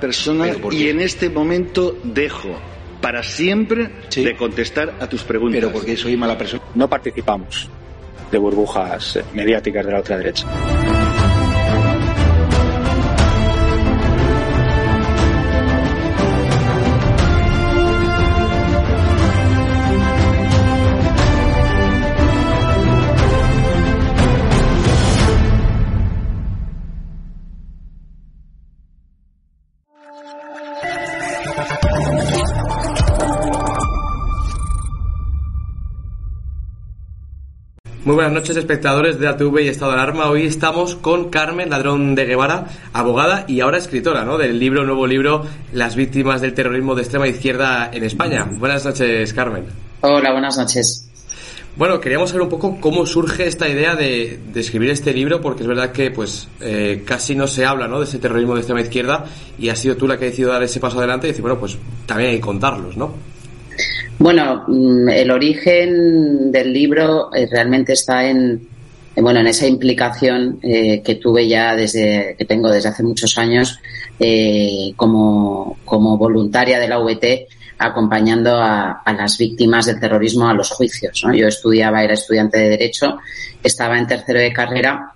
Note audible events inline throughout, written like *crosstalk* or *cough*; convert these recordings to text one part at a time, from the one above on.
Persona y en este momento dejo para siempre Sí. de contestar a tus preguntas. Pero porque soy mala persona. No participamos de burbujas mediáticas de la otra derecha. Muy buenas noches, espectadores de ATV y Estado de Alarma. Hoy estamos con Carmen Ladrón de Guevara, abogada y ahora escritora, ¿no? Del libro, nuevo libro, Las víctimas del terrorismo de extrema izquierda en España. Buenas noches, Carmen. Hola, buenas noches. Bueno, queríamos saber un poco cómo surge esta idea de, de escribir este libro, porque es verdad que pues eh, casi no se habla, ¿no? De ese terrorismo de extrema izquierda y has sido tú la que ha decidido dar ese paso adelante y decir, bueno, pues también hay que contarlos, ¿no? Bueno, mm, el origen del libro eh, realmente está en, en, bueno, en esa implicación eh, que tuve ya desde, que tengo desde hace muchos años eh, como, como voluntaria de la VT acompañando a, a, las víctimas del terrorismo a los juicios. Yo estudiaba, era estudiante de Derecho, estaba en tercero de carrera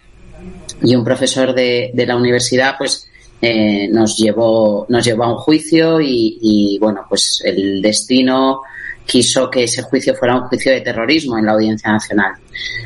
y un profesor de, de la universidad, pues, eh, nos llevó, nos llevó a un juicio y, y, bueno, pues el destino quiso que ese juicio fuera un juicio de terrorismo en la Audiencia Nacional.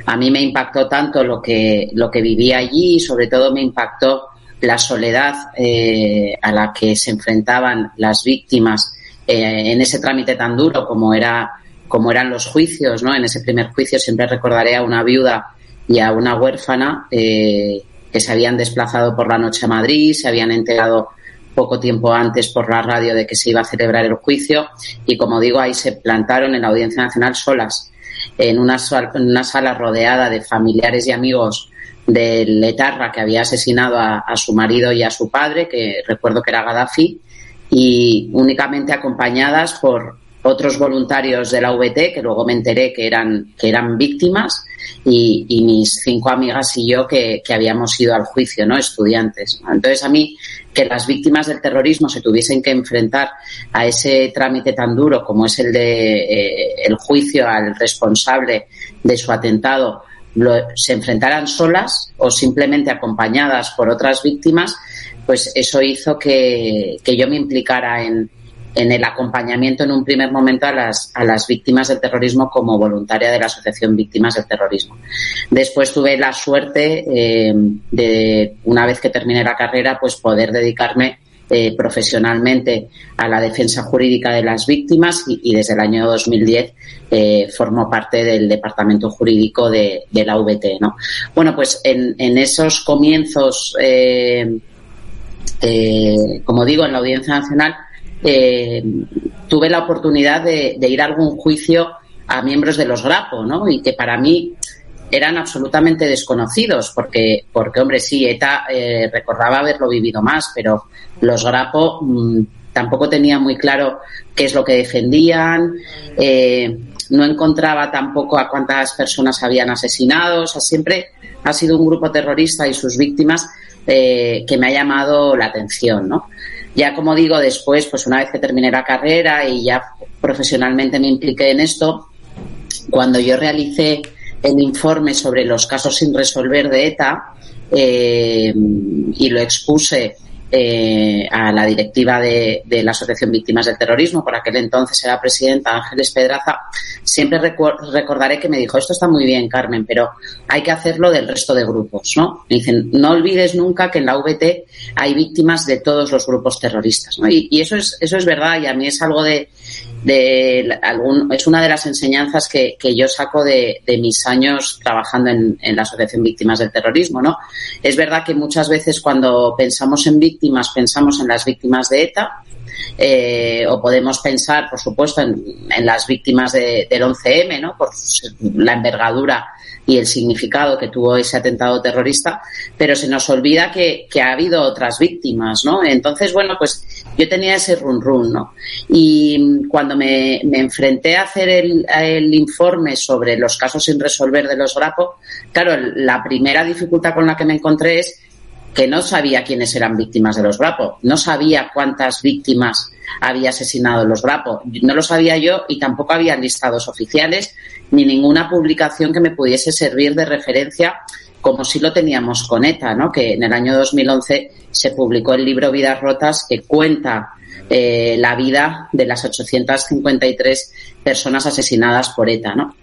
A mí me impactó tanto lo que, lo que viví allí y sobre todo me impactó la soledad eh, a la que se enfrentaban las víctimas eh, en ese trámite tan duro como era como eran los juicios, ¿no? En ese primer juicio siempre recordaré a una viuda y a una huérfana eh, que se habían desplazado por la noche a Madrid, se habían enterado poco tiempo antes por la radio de que se iba a celebrar el juicio y como digo ahí se plantaron en la Audiencia Nacional solas en una, en una sala rodeada de familiares y amigos del etarra que había asesinado a, su marido y a su padre, que recuerdo que era Gaddafi, y únicamente acompañadas por otros voluntarios de la VT, que luego me enteré que eran, que eran víctimas, y, y mis cinco amigas y yo que, que, habíamos ido al juicio, ¿no? Estudiantes. Entonces, a mí, que las víctimas del terrorismo se tuviesen que enfrentar a ese trámite tan duro como es el de eh, el juicio al responsable de su atentado, lo, se enfrentaran solas o simplemente acompañadas por otras víctimas, pues eso hizo que, que yo me implicara en, en el acompañamiento en un primer momento a las, a las víctimas del terrorismo como voluntaria de la Asociación Víctimas del Terrorismo. Después tuve la suerte eh, de, una vez que terminé la carrera, pues poder dedicarme eh, profesionalmente a la defensa jurídica de las víctimas y, desde el año 2010 eh, formó parte del departamento jurídico de, la VT. ¿no? Bueno, pues en, esos comienzos, eh, como digo, en la Audiencia Nacional, tuve la oportunidad de, ir a algún juicio a miembros de los GRAPO, ¿no? Y que para mí eran absolutamente desconocidos, porque, porque hombre, sí, ETA recordaba haberlo vivido más, pero los Grapo mm, tampoco tenía muy claro qué es lo que defendían, eh, no encontraba tampoco a cuántas personas habían asesinado, o sea, siempre ha sido un grupo terrorista y sus víctimas eh, que me ha llamado la atención, ¿no? Ya como digo, después, pues una vez que terminé la carrera y ya profesionalmente me impliqué en esto, cuando yo realicé el informe sobre los casos sin resolver de ETA eh, y lo expuse eh, a la directiva de, la Asociación Víctimas del Terrorismo, por aquel entonces era presidenta Ángeles Pedraza, siempre recordaré que me dijo, esto está muy bien, Carmen, pero hay que hacerlo del resto de grupos, ¿no? Me dicen, no olvides nunca que en la VT hay víctimas de todos los grupos terroristas, ¿no? Y, eso es, eso es verdad y a mí es algo de, de algún, es una de las enseñanzas que, que yo saco de, de, mis años trabajando en, en, la Asociación Víctimas del Terrorismo, ¿no? Es verdad que muchas veces cuando pensamos en víctimas, pensamos en las víctimas de ETA, eh, o podemos pensar, por supuesto, en, en las víctimas de, del 11M, ¿no? Por la envergadura y el significado que tuvo ese atentado terrorista, pero se nos olvida que, ha habido otras víctimas, ¿no? Entonces, bueno, pues yo tenía ese run run, ¿no? Y cuando me, enfrenté a hacer el, el, informe sobre los casos sin resolver de los Grapo, claro, la primera dificultad con la que me encontré es que no sabía quiénes eran víctimas de los Grapo, no sabía cuántas víctimas había asesinado los Grapo, no lo sabía yo y tampoco había listados oficiales ni ninguna publicación que me pudiese servir de referencia como si lo teníamos con ETA, ¿no? que en el año 2011 se publicó el libro Vidas Rotas que cuenta eh, la vida de las 853 personas asesinadas por ETA. ¿no?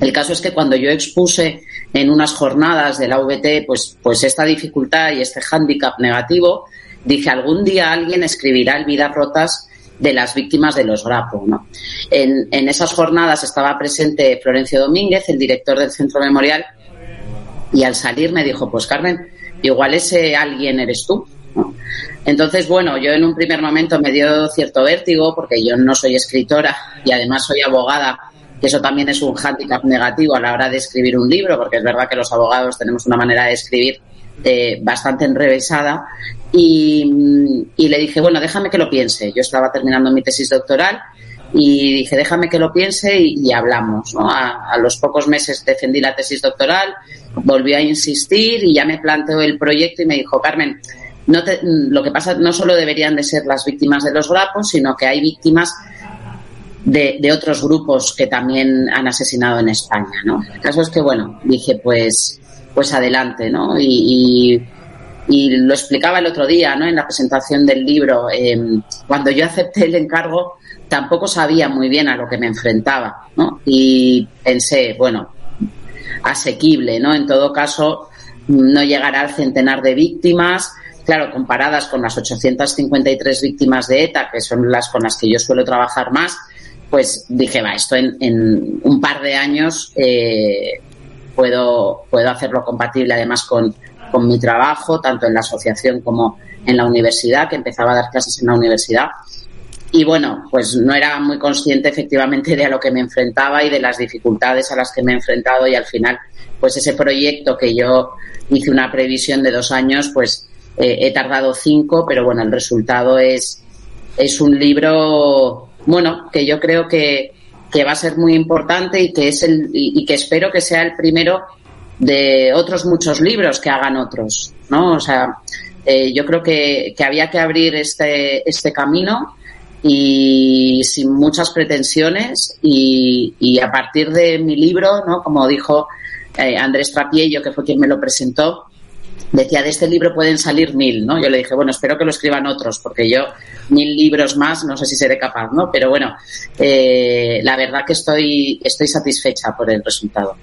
El caso es que cuando yo expuse en unas jornadas de la VT pues, pues esta dificultad y este hándicap negativo, dije algún día alguien escribirá el Vidas Rotas de las víctimas de los Grapo. ¿no? En, esas jornadas estaba presente Florencio Domínguez, el director del Centro Memorial, y al salir me dijo, pues Carmen, igual ese alguien eres tú. Entonces, bueno, yo en un primer momento me dio cierto vértigo porque yo no soy escritora y además soy abogada, que eso también es un hándicap negativo a la hora de escribir un libro, porque es verdad que los abogados tenemos una manera de escribir eh, bastante enrevesada y, le dije, bueno, déjame que lo piense. Yo estaba terminando mi tesis doctoral y dije, déjame que lo piense y, hablamos. A, los pocos meses defendí la tesis doctoral, volví a insistir y ya me planteó el proyecto y me dijo, Carmen, no lo que pasa no solo deberían de ser las víctimas de los grapos, sino que hay víctimas de, otros grupos que también han asesinado en España, ¿no? El caso es que, bueno, dije, pues, pues adelante, ¿no? y y lo explicaba el otro día, ¿no? En la presentación del libro. Em, cuando yo acepté el encargo, tampoco sabía muy bien a lo que me enfrentaba, ¿no? Y pensé, bueno, asequible, ¿no? En todo caso, no llegará al centenar de víctimas. Claro, comparadas con las 853 víctimas de ETA, que son las con las que yo suelo trabajar más, pues dije, va, esto en, un par de años eh, puedo, puedo hacerlo compatible además con, con mi trabajo, tanto en la asociación como en la universidad, que empezaba a dar clases en la universidad. Y bueno, pues no era muy consciente efectivamente de a lo que me enfrentaba y de las dificultades a las que me he enfrentado y al final, pues ese proyecto que yo hice una previsión de dos años, pues eh, he tardado cinco, pero bueno, el resultado es, es un libro, bueno, que yo creo que, que va a ser muy importante y que es el, y que espero que sea el primero de otros muchos libros que hagan otros, ¿no? O sea, eh, yo creo que, que, había que abrir este, este camino y sin muchas pretensiones y, y a partir de mi libro, ¿no? Como dijo eh, Andrés Trapiello, que fue quien me lo presentó, decía, de este libro pueden salir mil, ¿no? Yo le dije, bueno, espero que lo escriban otros, porque yo mil libros más no sé si seré capaz, ¿no? Pero bueno, eh, la verdad que estoy, estoy satisfecha por el resultado.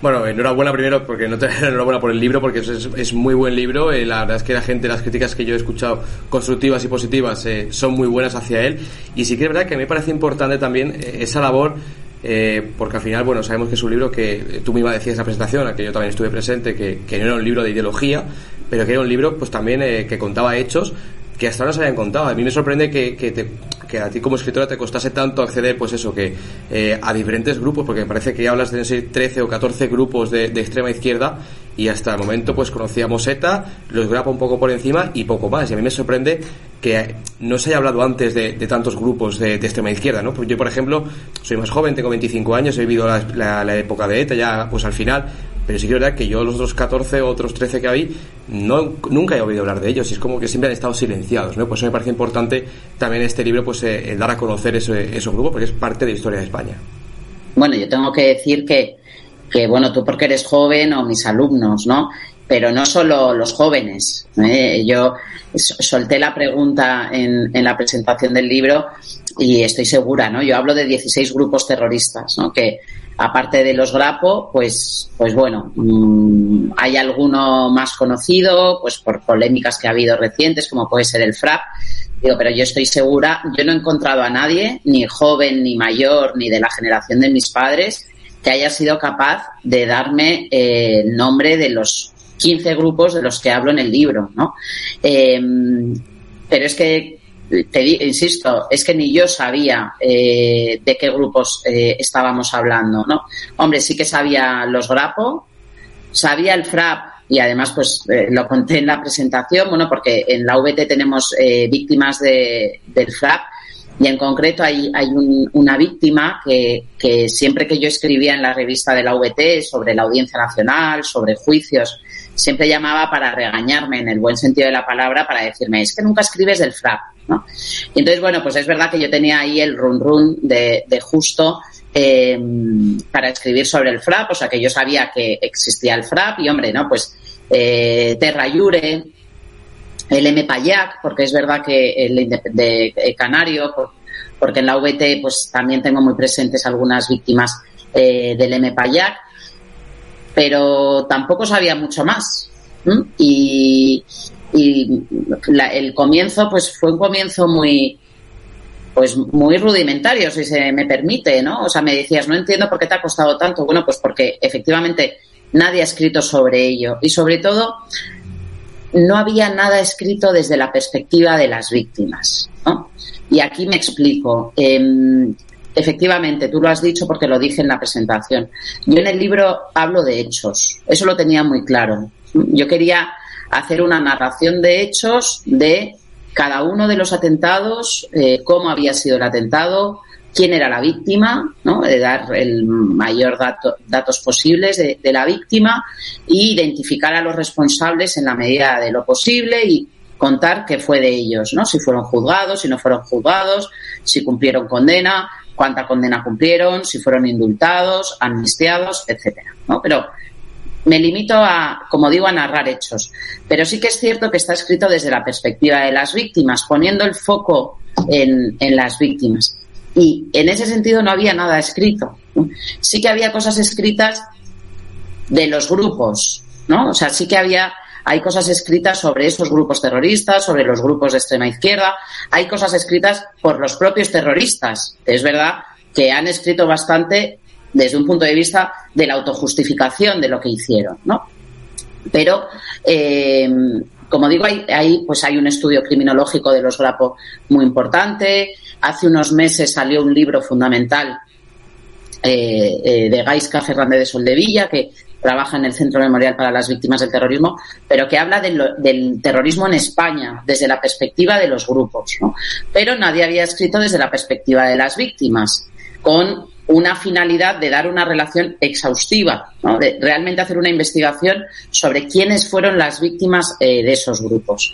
Bueno, enhorabuena primero, porque no te *laughs* enhorabuena por el libro, porque es, es muy buen libro. Eh, la verdad es que la gente, las críticas que yo he escuchado, constructivas y positivas, eh, son muy buenas hacia él. Y sí que es verdad que a mí me parece importante también eh, esa labor eh, porque al final, bueno, sabemos que es un libro que tú misma decías en la presentación, a que yo también estuve presente, que, no era un libro de ideología, pero que era un libro, pues también que contaba hechos que hasta ahora se habían contado. A mí me sorprende que, que, te, que a ti como escritora te costase tanto acceder, pues eso, que eh, a diferentes grupos, porque me parece que ya hablas de 13 o 14 grupos de, de, extrema izquierda y hasta el momento pues conocíamos ETA, los grapa un poco por encima y poco más. Y a mí me sorprende que no se haya hablado antes de, de tantos grupos de, de, extrema izquierda, ¿no? Pues yo, por ejemplo, soy más joven, tengo 25 años, he vivido la, la, la época de ETA ya pues al final, pero sí que es verdad que yo los otros 14 o otros 13 que hay, no, nunca he oído hablar de ellos y es como que siempre han estado silenciados, ¿no? Pues eso me parece importante también este libro, pues eh, dar a conocer ese, esos grupos porque es parte de la historia de España. Bueno, yo tengo que decir que, que, bueno, tú porque eres joven o mis alumnos, ¿no? Pero no solo los jóvenes. ¿eh? Yo solté la pregunta en, la presentación del libro y estoy segura, ¿no? Yo hablo de 16 grupos terroristas, ¿no? Que, aparte de los Grapo, pues, pues bueno, mmm, hay alguno más conocido, pues por polémicas que ha habido recientes, como puede ser el FRAP. Digo, pero yo estoy segura, yo no he encontrado a nadie, ni joven, ni mayor, ni de la generación de mis padres, que haya sido capaz de darme eh, el nombre de los 15 grupos de los que hablo en el libro, ¿no? Eh, pero es que te insisto, es que ni yo sabía eh, de qué grupos eh, estábamos hablando, ¿no? Hombre, sí que sabía los Grapo, sabía el FRAP y además pues eh, lo conté en la presentación, bueno, porque en la VT tenemos eh, víctimas de, del FRAP y en concreto hay, hay un, una víctima que, siempre que yo escribía en la revista de la VT sobre la Audiencia Nacional, sobre juicios, siempre llamaba para regañarme en el buen sentido de la palabra, para decirme, es que nunca escribes del FRAP. ¿no? Y entonces, bueno, pues es verdad que yo tenía ahí el run run de justo eh, para escribir sobre el FRAP, o sea que yo sabía que existía el FRAP y, hombre, ¿no? Pues eh, Terra Iure, el M. Payac, porque es verdad que el de, de Canario, porque en la VT pues también tengo muy presentes algunas víctimas eh, del M. Payac, pero tampoco sabía mucho más. Y, el comienzo pues fue un comienzo muy pues muy rudimentario si se me permite no o sea me decías no entiendo por qué te ha costado tanto bueno pues porque efectivamente nadie ha escrito sobre ello. Y sobre todo no había nada escrito desde la perspectiva de las víctimas ¿no? y aquí me explico. Eh, efectivamente tú lo has dicho porque lo dije en la presentación. Yo en el libro hablo de hechos. Eso lo tenía muy claro. Yo quería hacer una narración de hechos de cada uno de los atentados, eh, cómo había sido el atentado, quién era la víctima, ¿no? de dar el mayor dato, datos posibles de, la víctima e identificar a los responsables en la medida de lo posible y contar qué fue de ellos, ¿no? si fueron juzgados, si no fueron juzgados, si cumplieron condena, cuánta condena cumplieron, si fueron indultados, amnistiados, etcétera. ¿no? Pero me limito a, como digo, a narrar hechos. Pero sí que es cierto que está escrito desde la perspectiva de las víctimas, poniendo el foco en, en las víctimas. Y en ese sentido no había nada escrito. Sí que había cosas escritas de los grupos, ¿no? O sea, sí que había, hay cosas escritas sobre esos grupos terroristas, sobre los grupos de extrema izquierda, hay cosas escritas por los propios terroristas. Es verdad que han escrito bastante desde un punto de vista de la autojustificación de lo que hicieron, ¿no? Pero, eh, como digo, hay, hay, pues hay un estudio criminológico de los Grapo muy importante. Hace unos meses salió un libro fundamental eh, eh, de Gaisca Fernández de Soldevilla, que trabaja en el Centro Memorial para las Víctimas del Terrorismo, pero que habla de lo, del terrorismo en España desde la perspectiva de los grupos. ¿no? Pero nadie había escrito desde la perspectiva de las víctimas, con una finalidad de dar una relación exhaustiva, ¿no? de realmente hacer una investigación sobre quiénes fueron las víctimas eh, de esos grupos.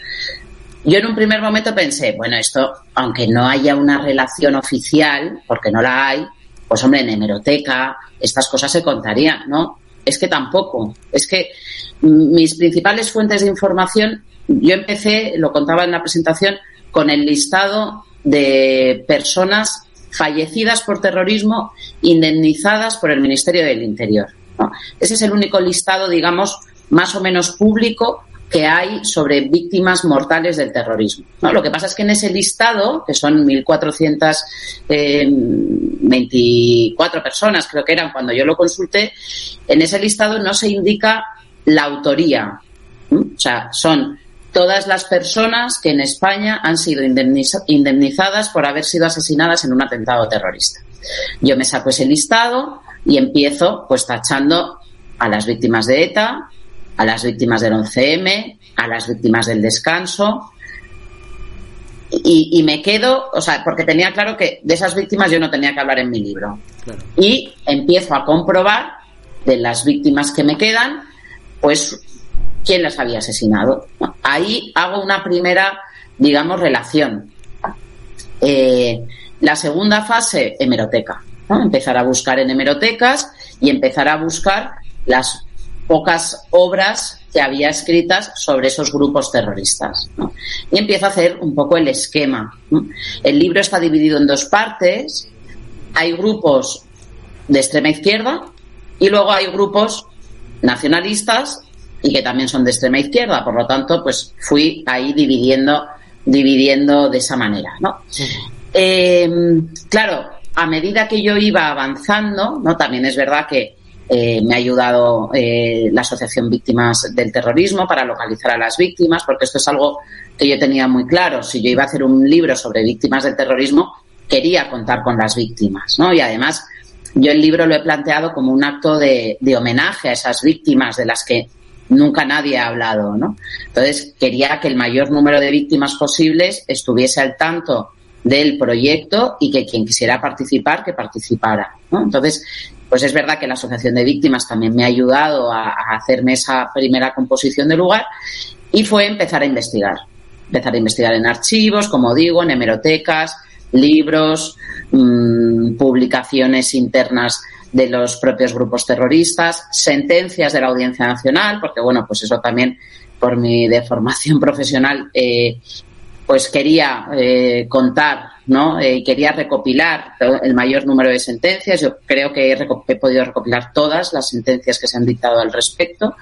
Yo en un primer momento pensé, bueno, esto, aunque no haya una relación oficial, porque no la hay, pues hombre, en hemeroteca, estas cosas se contarían, ¿no? Es que tampoco. Es que mis principales fuentes de información, yo empecé, lo contaba en la presentación, con el listado de personas fallecidas por terrorismo indemnizadas por el Ministerio del Interior. Ese es el único listado, digamos, más o menos público que hay sobre víctimas mortales del terrorismo. Lo que pasa es que en ese listado, que son 1.424 eh, personas, creo que eran cuando yo lo consulté, en ese listado no se indica la autoría. O sea, son todas las personas que en España han sido indemnizadas por haber sido asesinadas en un atentado terrorista. Yo me saco ese listado y empiezo pues tachando a las víctimas de ETA, a las víctimas del 11M, a las víctimas del descanso. Y, me quedo, o sea, porque tenía claro que de esas víctimas yo no tenía que hablar en mi libro. Y empiezo a comprobar de las víctimas que me quedan, pues quién las había asesinado. Ahí hago una primera, digamos, relación. Eh, la segunda fase, hemeroteca. Empezar a buscar en hemerotecas y empezar a buscar las pocas obras que había escritas sobre esos grupos terroristas. Y empiezo a hacer un poco el esquema. El libro está dividido en dos partes. Hay grupos de extrema izquierda y luego hay grupos nacionalistas y que también son de extrema izquierda. Por lo tanto, pues fui ahí dividiendo, dividiendo de esa manera, ¿no? Eh, claro, a medida que yo iba avanzando, ¿no? También es verdad que eh, me ha ayudado eh, la Asociación Víctimas del Terrorismo para localizar a las víctimas, porque esto es algo que yo tenía muy claro. Si yo iba a hacer un libro sobre víctimas del terrorismo, quería contar con las víctimas, ¿no? Y además, yo el libro lo he planteado como un acto de, de homenaje a esas víctimas de las que nunca nadie ha hablado, ¿no? Entonces, quería que el mayor número de víctimas posibles estuviese al tanto del proyecto y que quien quisiera participar, que participara, ¿no? Entonces, pues es verdad que la Asociación de Víctimas también me ha ayudado a, hacerme esa primera composición de lugar y fue empezar a investigar. Empezar a investigar en archivos, como digo, en hemerotecas, libros, mmm, publicaciones internas de los propios grupos terroristas, sentencias de la Audiencia Nacional, porque bueno, pues eso también por mi deformación *laughs* profesional, eh, pues quería eh, contar, ¿no? Eh, quería recopilar el mayor número de sentencias. Yo creo que he, podido recopilar todas las sentencias que se han dictado al respecto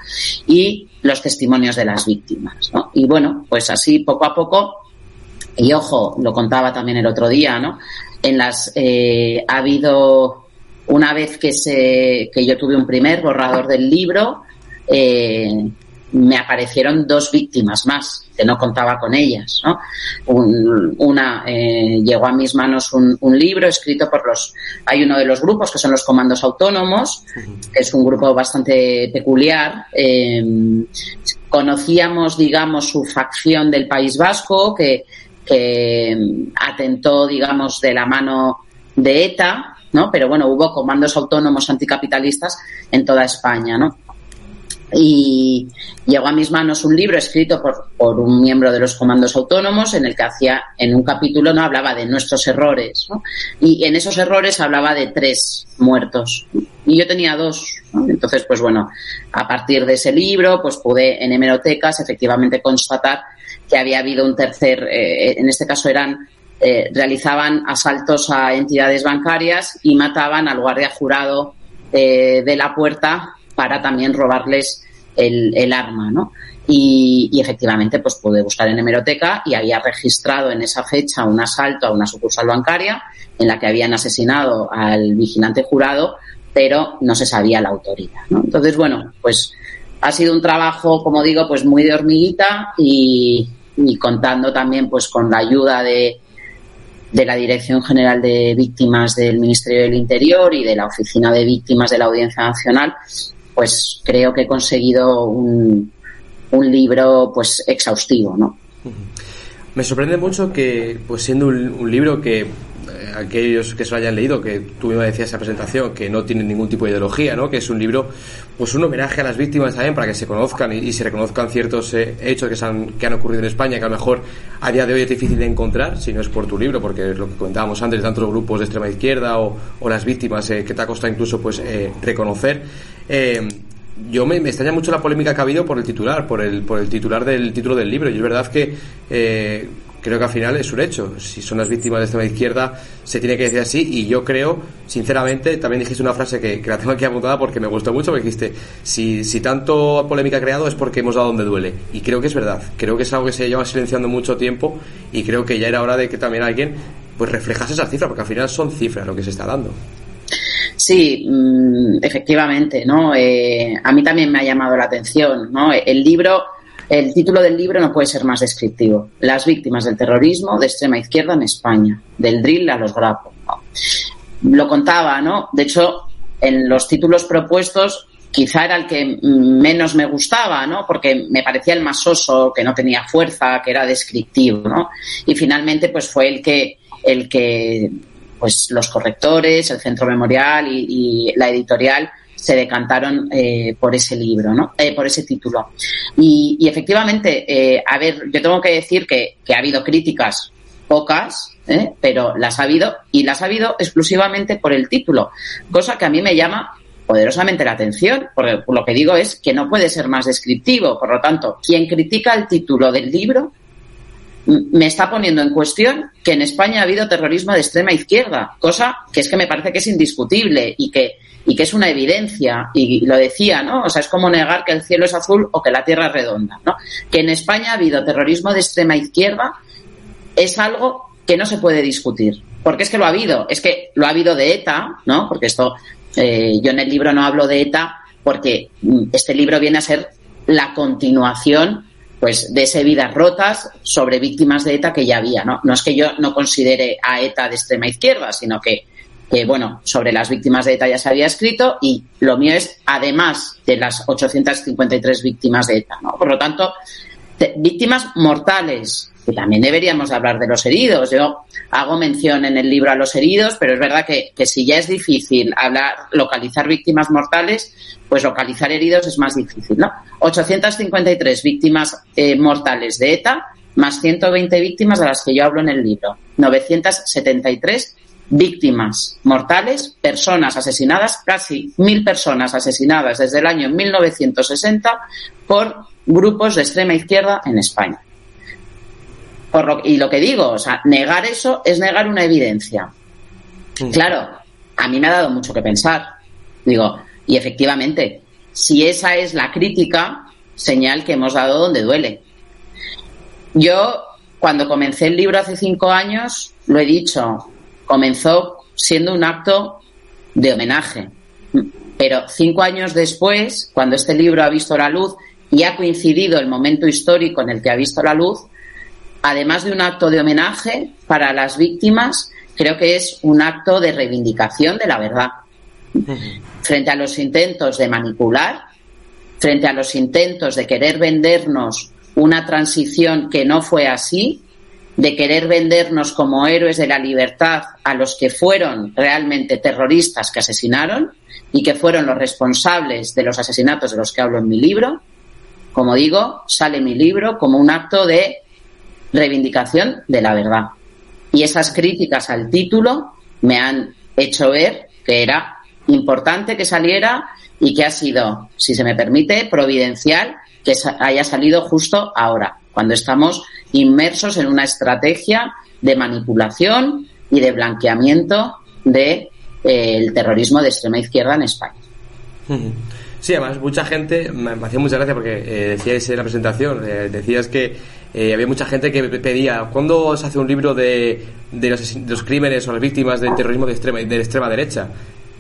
y los testimonios de las víctimas, ¿no? Y bueno, pues así poco a poco, y ojo, lo contaba también el otro día, ¿no? En las ha habido una vez que, se, que yo tuve un primer borrador del libro, eh, me aparecieron dos víctimas más, que no contaba con ellas. ¿no? una, eh, llegó a mis manos un, libro escrito por los... Hay uno de los grupos que son los comandos autónomos, que es un grupo bastante peculiar. Eh, conocíamos, digamos, su facción del País Vasco, que, que atentó, digamos, de la mano de ETA, ¿no? Pero bueno, hubo comandos autónomos anticapitalistas en toda España, ¿no? Y llegó a mis manos un libro escrito por, por, un miembro de los comandos autónomos en el que hacía, en un capítulo no hablaba de nuestros errores, ¿no? Y en esos errores hablaba de tres muertos. Y yo tenía dos. Entonces, pues bueno, a partir de ese libro, pues pude en hemerotecas efectivamente constatar que había habido un tercer, eh, en este caso eran eh, realizaban asaltos a entidades bancarias y mataban al guardia jurado eh, de la puerta para también robarles el, arma, ¿no? Y, efectivamente, pues pude buscar en hemeroteca y había registrado en esa fecha un asalto a una sucursal bancaria en la que habían asesinado al vigilante jurado, pero no se sabía la autoría, ¿no? Entonces, bueno, pues ha sido un trabajo, como digo, pues muy de hormiguita y, y contando también pues con la ayuda de, de la Dirección General de Víctimas del Ministerio del Interior y de la Oficina de Víctimas de la Audiencia Nacional, pues creo que he conseguido un, un libro pues exhaustivo, ¿no? Me sorprende mucho que, pues siendo un libro que aquellos que se lo hayan leído, que tú misma decías esa presentación, que no tiene ningún tipo de ideología, ¿no? que es un libro, pues un homenaje a las víctimas también para que se conozcan y, se reconozcan ciertos eh, hechos que, han, que han ocurrido en España, que a lo mejor a día de hoy es difícil de encontrar, si no es por tu libro, porque es lo que comentábamos antes, tantos grupos de extrema izquierda o, las víctimas eh, que te ha costado incluso pues eh, reconocer. yo me, me, extraña mucho la polémica que ha habido por el titular, por el, por el titular del título del libro. Y es verdad que creo que al final es un hecho. Si son las víctimas de extrema izquierda, se tiene que decir así. Y yo creo, sinceramente, también dijiste una frase que, la tengo aquí apuntada porque me gustó mucho, porque dijiste, si, si tanto polémica ha creado es porque hemos dado donde duele. Y creo que es verdad. Creo que es algo que se lleva silenciando mucho tiempo y creo que ya era hora de que también alguien pues reflejase esas cifras, porque al final son cifras lo que se está dando. Sí, mm, efectivamente, ¿no? Eh, a mí también me ha llamado la atención, ¿no? El libro el título del libro no puede ser más descriptivo. Las víctimas del terrorismo de extrema izquierda en España, del drill a los grapos. Lo contaba, ¿no? De hecho, en los títulos propuestos quizá era el que menos me gustaba, ¿no? Porque me parecía el más soso, que no tenía fuerza, que era descriptivo, ¿no? Y finalmente, pues fue el que, el que, pues los correctores, el centro memorial y la editorial se decantaron eh, por ese libro, ¿no? Eh, por ese título. Y, efectivamente, eh, a ver, yo tengo que decir que, ha habido críticas pocas, pero las ha habido y las ha habido exclusivamente por el título, cosa que a mí me llama poderosamente la atención, porque lo que digo es que no puede ser más descriptivo. Por lo tanto, quien critica el título del libro me está poniendo en cuestión que en España ha habido terrorismo de extrema izquierda, cosa que es que me parece que es indiscutible y que y que es una evidencia, y lo decía, ¿no? O sea, es como negar que el cielo es azul o que la tierra es redonda, ¿no? Que en España ha habido terrorismo de extrema izquierda es algo que no se puede discutir. Porque es que lo ha habido, es que lo ha habido de ETA, ¿no? Porque esto, eh, yo en el libro no hablo de ETA porque mm, este libro viene a ser la continuación pues de ese vidas rotas sobre víctimas de ETA que ya había, ¿no? No es que yo no considere a ETA de extrema izquierda, sino que que, bueno, sobre las víctimas de ETA ya se había escrito y lo mío es además de las 853 víctimas de ETA, ¿no? Por lo tanto, víctimas mortales, que también deberíamos hablar de los heridos. Yo hago mención en el libro a los heridos, pero es verdad que, si ya es difícil hablar, localizar víctimas mortales, pues localizar heridos es más difícil, ¿no? 853 víctimas eh, mortales de ETA, más 120 víctimas de las que yo hablo en el libro. 973 víctimas mortales, personas asesinadas, casi mil personas asesinadas desde el año 1960 por grupos de extrema izquierda en España. Por lo, y lo que digo, o sea, negar eso es negar una evidencia. Mm. Claro, a mí me ha dado mucho que pensar. Digo, y efectivamente, si esa es la crítica, señal que hemos dado donde duele. Yo, cuando comencé el libro hace cinco años, lo he dicho, comenzó siendo un acto de homenaje. Pero cinco años después, cuando este libro ha visto la luz y ha coincidido el momento histórico en el que ha visto la luz, además de un acto de homenaje para las víctimas, creo que es un acto de reivindicación de la verdad. Frente a los intentos de manipular, frente a los intentos de querer vendernos una transición que no fue así, de querer vendernos como héroes de la libertad a los que fueron realmente terroristas que asesinaron y que fueron los responsables de los asesinatos de los que hablo en mi libro. Como digo, sale mi libro como un acto de reivindicación de la verdad. Y esas críticas al título me han hecho ver que era importante que saliera y que ha sido, si se me permite, providencial que haya salido justo ahora, cuando estamos inmersos en una estrategia de manipulación y de blanqueamiento del de, eh, terrorismo de extrema izquierda en España. Sí, además mucha gente, me hacía mucha gracia porque eh, decíais en la presentación, eh, decías que eh, había mucha gente que pedía, ¿cuándo se hace un libro de, de, los, crímenes o las víctimas del terrorismo de extrema, de extrema derecha?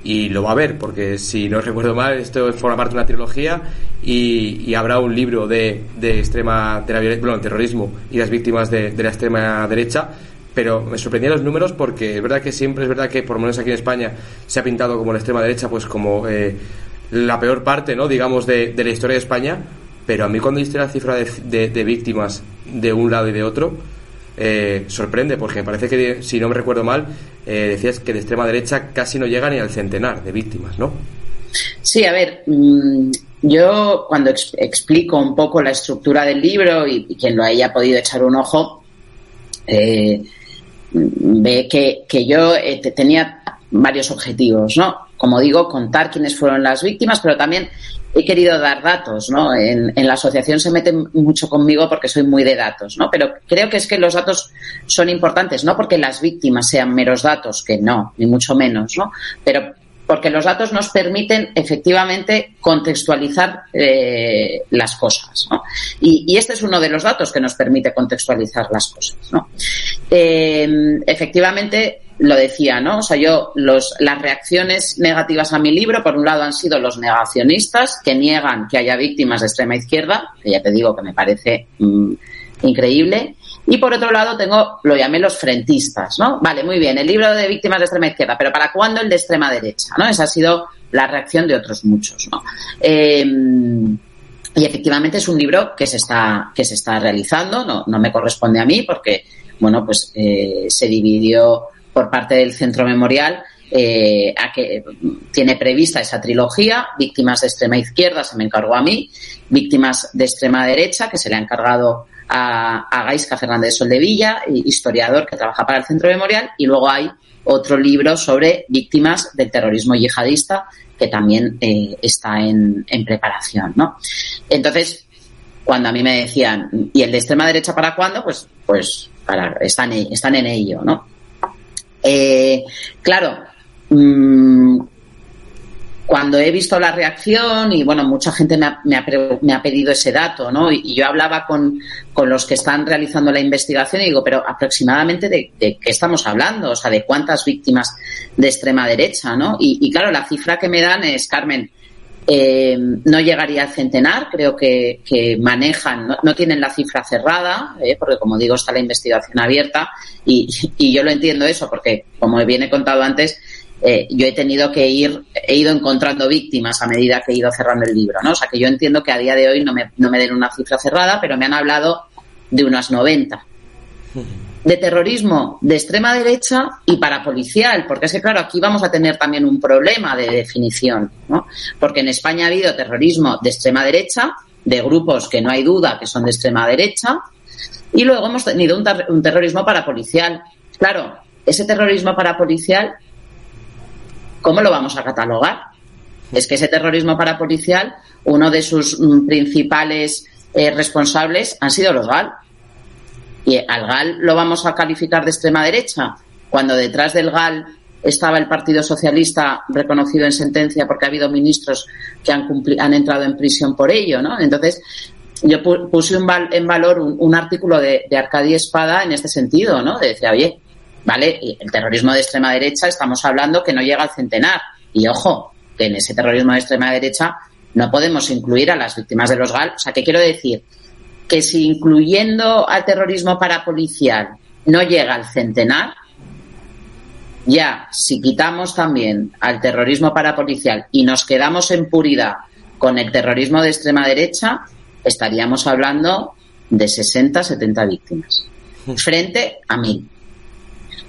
y lo va a ver, porque si no recuerdo mal, esto forma parte de una trilogía y, habrá un libro de, de extrema de la, bueno, terrorismo y las víctimas de, de, la extrema derecha. Pero me sorprendían los números porque es verdad que siempre es verdad que, por lo menos aquí en España, se ha pintado como la extrema derecha, pues como eh, la peor parte, ¿no? Digamos, de, de la historia de España. Pero a mí cuando diste la cifra de, víctimas de un lado y de otro, eh, sorprende, porque me parece que, si no me recuerdo mal, eh, decías que de extrema derecha casi no llega ni al centenar de víctimas, ¿no? Sí, a ver, mm, yo cuando explico un poco la estructura del libro y, quien lo haya podido echar un ojo, eh, ve que, que yo tenía varios objetivos, ¿no? como digo, contar quiénes fueron las víctimas, pero también he querido dar datos, ¿no? En, la asociación se meten mucho conmigo porque soy muy de datos, ¿no? Pero creo que es que los datos son importantes, no porque las víctimas sean meros datos, que no, ni mucho menos, ¿no? Pero porque los datos nos permiten efectivamente contextualizar eh, las cosas. ¿no? Y, este es uno de los datos que nos permite contextualizar las cosas. ¿no? Eh, efectivamente, lo decía, ¿no? O sea, yo, los, las reacciones negativas a mi libro, por un lado, han sido los negacionistas que niegan que haya víctimas de extrema izquierda, que ya te digo que me parece mm, increíble. Y por otro lado tengo, lo llamé los frentistas, ¿no? Vale, muy bien, el libro de víctimas de extrema izquierda, pero ¿para cuándo el de extrema derecha? ¿no? Esa ha sido la reacción de otros muchos, ¿no? Em, y efectivamente es un libro que se está, que se está realizando, no, no me corresponde a mí porque, bueno, pues eh, se dividió por parte del Centro Memorial eh, a que tiene prevista esa trilogía, Víctimas de extrema izquierda se me encargó a mí, Víctimas de extrema derecha, que se le ha encargado a, a Gaisca Fernández Soldevilla, historiador que trabaja para el Centro Memorial, y luego hay otro libro sobre víctimas del terrorismo yihadista que también eh, está en, preparación, ¿no? Entonces, cuando a mí me decían, ¿y el de extrema derecha para cuándo? Pues, pues están, están en ello, ¿no? Eh, claro, mm, cuando he visto la reacción y bueno, mucha gente me ha, pedido ese dato, ¿no? Y, yo hablaba con, con, los que están realizando la investigación y digo, pero aproximadamente de, qué estamos hablando, o sea, de cuántas víctimas de extrema derecha, ¿no? Y, claro, la cifra que me dan es, Carmen, eh, no llegaría al centenar, creo que, que manejan, no, tienen la cifra cerrada, eh, porque como digo, está la investigación abierta y, yo lo entiendo eso, porque como bien he contado antes, eh, yo he tenido que ir, he ido encontrando víctimas a medida que he ido cerrando el libro, ¿no? O sea que yo entiendo que a día de hoy no me, no me den una cifra cerrada, pero me han hablado de unas 90. De terrorismo de extrema derecha y parapolicial, porque es que, claro, aquí vamos a tener también un problema de definición, ¿no? Porque en España ha habido terrorismo de extrema derecha, de grupos que no hay duda que son de extrema derecha, y luego hemos tenido un, un terrorismo parapolicial. Claro, ese terrorismo parapolicial ¿cómo lo vamos a catalogar? Es que ese terrorismo parapolicial, uno de sus mm, principales eh, responsables han sido los GAL. Y al GAL lo vamos a calificar de extrema derecha, cuando detrás del GAL estaba el Partido Socialista reconocido en sentencia porque ha habido ministros que han, han entrado en prisión por ello, ¿no? Entonces, yo puse en valor un, artículo de, de Espada en este sentido, ¿no? De decir, oye, ¿vale? El terrorismo de extrema derecha estamos hablando que no llega al centenar. Y ojo, que en ese terrorismo de extrema derecha no podemos incluir a las víctimas de los GAL. O sea, ¿qué quiero decir? Que si incluyendo al terrorismo parapolicial no llega al centenar, ya si quitamos también al terrorismo parapolicial y nos quedamos en puridad con el terrorismo de extrema derecha, estaríamos hablando de 60, 70 víctimas, frente a mil.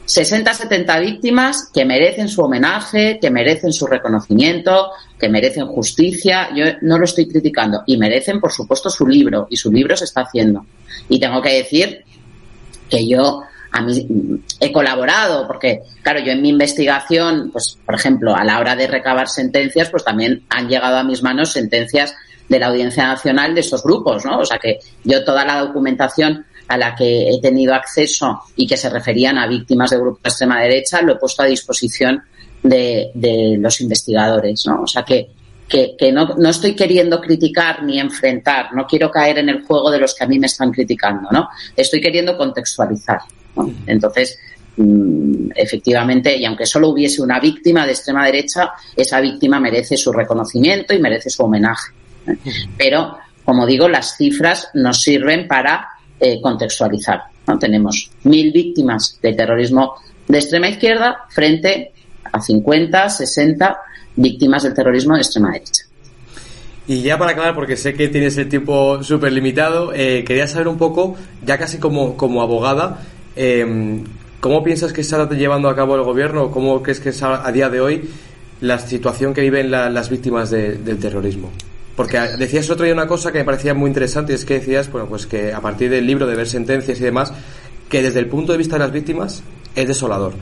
60, 70 víctimas que merecen su homenaje, que merecen su reconocimiento, que merecen justicia. Yo no lo estoy criticando. Y merecen, por supuesto, su libro. Y su libro se está haciendo. Y tengo que decir que yo a mí he colaborado, porque, claro, yo en mi investigación, pues, por ejemplo, a la hora de recabar sentencias, pues también han llegado a mis manos sentencias de la Audiencia Nacional de esos grupos, ¿no? O sea que yo toda la documentación a la que he tenido acceso y que se referían a víctimas de grupos de extrema derecha, lo he puesto a disposición de, los investigadores, ¿no? O sea que, que, no, no, estoy queriendo criticar ni enfrentar, no quiero caer en el juego de los que a mí me están criticando, ¿no? Estoy queriendo contextualizar, Entonces, mm, efectivamente, y aunque solo hubiese una víctima de extrema derecha, esa víctima merece su reconocimiento y merece su homenaje. ¿eh? Pero, como digo, las cifras nos sirven para eh, contextualizar. ¿no? Tenemos mil víctimas de terrorismo de extrema izquierda frente a 50, 60 víctimas del terrorismo de extrema derecha. Y ya para acabar, porque sé que tienes el tiempo súper limitado, eh, quería saber un poco, ya casi como, como abogada, em, ¿cómo piensas que está llevando a cabo el gobierno? ¿Cómo crees que es a, día de hoy la situación que viven las víctimas del terrorismo? Porque decías otro día una cosa que me parecía muy interesante y es que decías, bueno, pues que a partir del libro de ver sentencias y demás, que desde el punto de vista de las víctimas es desolador.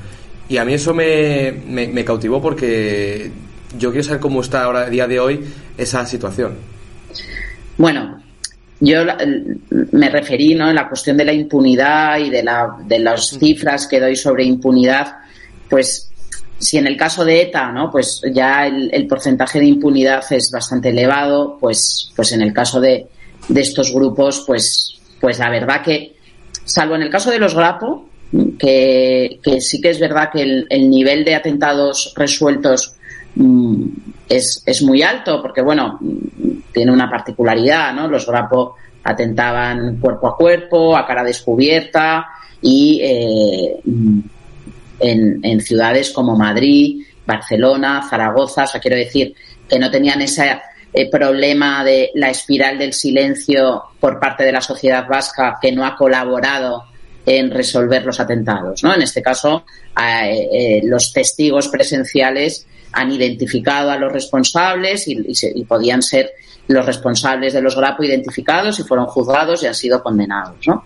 Y a mí eso me, me, cautivó porque Yo quiero saber cómo está ahora, a día de hoy, esa situación. Bueno, yo me referí ¿no? en la cuestión de la impunidad y de, la, de las cifras que doy sobre impunidad, pues si en el caso de ETA, ¿no? Pues ya el, porcentaje de impunidad es bastante elevado, pues, pues en el caso de, de, estos grupos, pues, pues la verdad que, salvo en el caso de los Grapo, que, que sí que es verdad que el, el nivel de atentados resueltos mm, es, es, muy alto, porque bueno, tiene una particularidad, ¿no? Los Grapo atentaban cuerpo a cuerpo, a cara descubierta y eh, en, ciudades como Madrid, Barcelona, Zaragoza, o sea, quiero decir que no tenían ese eh, problema de la espiral del silencio por parte de la sociedad vasca que no ha colaborado en resolver los atentados. ¿no? En este caso, eh, eh, los testigos presenciales han identificado a los responsables y, y, podían ser los responsables de los grapos identificados y fueron juzgados y han sido condenados. ¿no?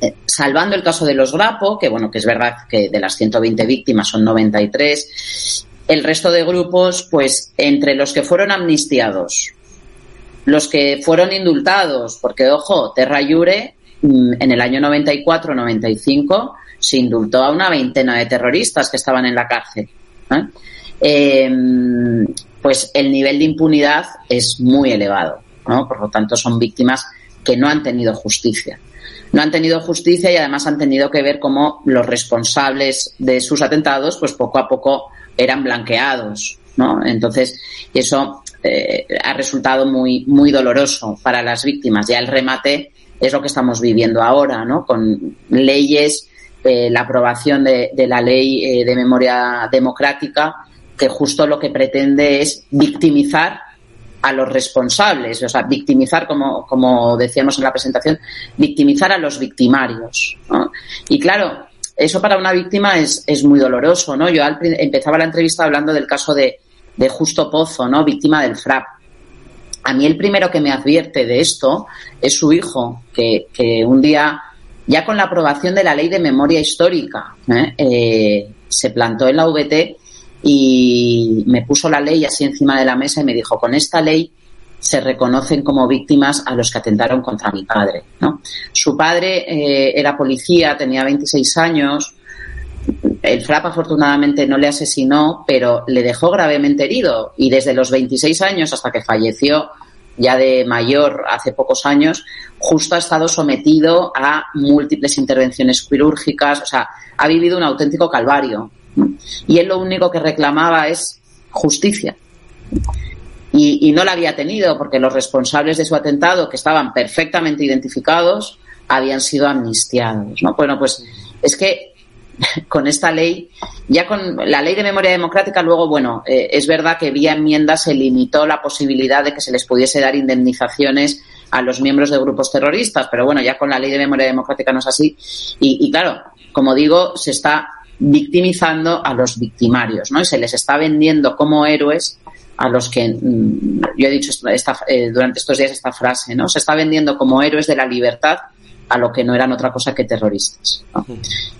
Eh, salvando el caso de los Grapo, que bueno, que es verdad que de las 120 víctimas son 93, el resto de grupos, pues entre los que fueron amnistiados, los que fueron indultados, porque ojo, Terra Jure mm, en el año 94-95 se indultó a una veintena de terroristas que estaban en la cárcel. Em, pues el nivel de impunidad es muy elevado, ¿no? Por lo tanto, son víctimas que no han tenido justicia no han tenido justicia y además han tenido que ver cómo los responsables de sus atentados, pues poco a poco eran blanqueados, ¿no? Entonces, eso eh, ha resultado muy, muy doloroso para las víctimas. Ya el remate es lo que estamos viviendo ahora, ¿no? Con leyes, eh, la aprobación de, la ley eh, de memoria democrática, que justo lo que pretende es victimizar a los responsables, o sea, victimizar, como, como decíamos en la presentación, victimizar a los victimarios. Y claro, eso para una víctima es, es muy doloroso, ¿no? Yo empezaba la entrevista hablando del caso de, de Justo Pozo, ¿no? Víctima del FRAP. A mí el primero que me advierte de esto es su hijo, que, que un día, ya con la aprobación de la ley de memoria histórica, ¿eh? Eh, se plantó en la VT y me puso la ley así encima de la mesa y me dijo, con esta ley se reconocen como víctimas a los que atentaron contra mi padre. ¿no? Su padre eh, era policía, tenía 26 años. El FRAP afortunadamente no le asesinó, pero le dejó gravemente herido y desde los 26 años hasta que falleció ya de mayor hace pocos años, justo ha estado sometido a múltiples intervenciones quirúrgicas, o sea, ha vivido un auténtico calvario. Y él lo único que reclamaba es justicia. Y, no la había tenido porque los responsables de su atentado, que estaban perfectamente identificados, habían sido amnistiados. ¿no? Bueno, pues es que *laughs* con esta ley, ya con la ley de memoria democrática, luego, bueno, eh, es verdad que vía enmienda se limitó la posibilidad de que se les pudiese dar indemnizaciones a los miembros de grupos terroristas, pero bueno, ya con la ley de memoria democrática no es así. Y, y claro, como digo, se está victimizando a los victimarios, ¿no? Y se les está vendiendo como héroes a los que, mm, yo he dicho esta, eh, durante estos días esta frase, ¿no? Se está vendiendo como héroes de la libertad a lo que no eran otra cosa que terroristas.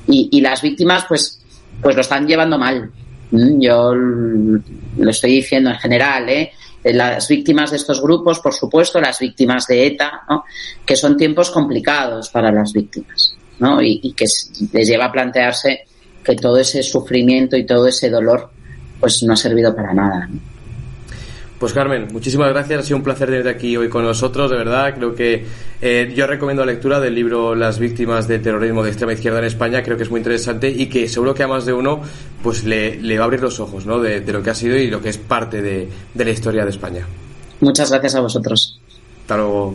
Y, las víctimas, pues, pues lo están llevando mal. Yo lo estoy diciendo en general, ¿eh? Las víctimas de estos grupos, por supuesto, las víctimas de ETA, ¿no? que son tiempos complicados para las víctimas, ¿no? Y, y que les lleva a plantearse que todo ese sufrimiento y todo ese dolor pues no ha servido para nada. Pues Carmen, muchísimas gracias, ha sido un placer tenerte aquí hoy con nosotros, de verdad, creo que eh, yo recomiendo la lectura del libro Las víctimas de terrorismo de extrema izquierda en España, creo que es muy interesante y que seguro que a más de uno pues le, va a abrir los ojos ¿no? de, lo que ha sido y lo que es parte de, de la historia de España. Muchas gracias a vosotros. Hasta luego.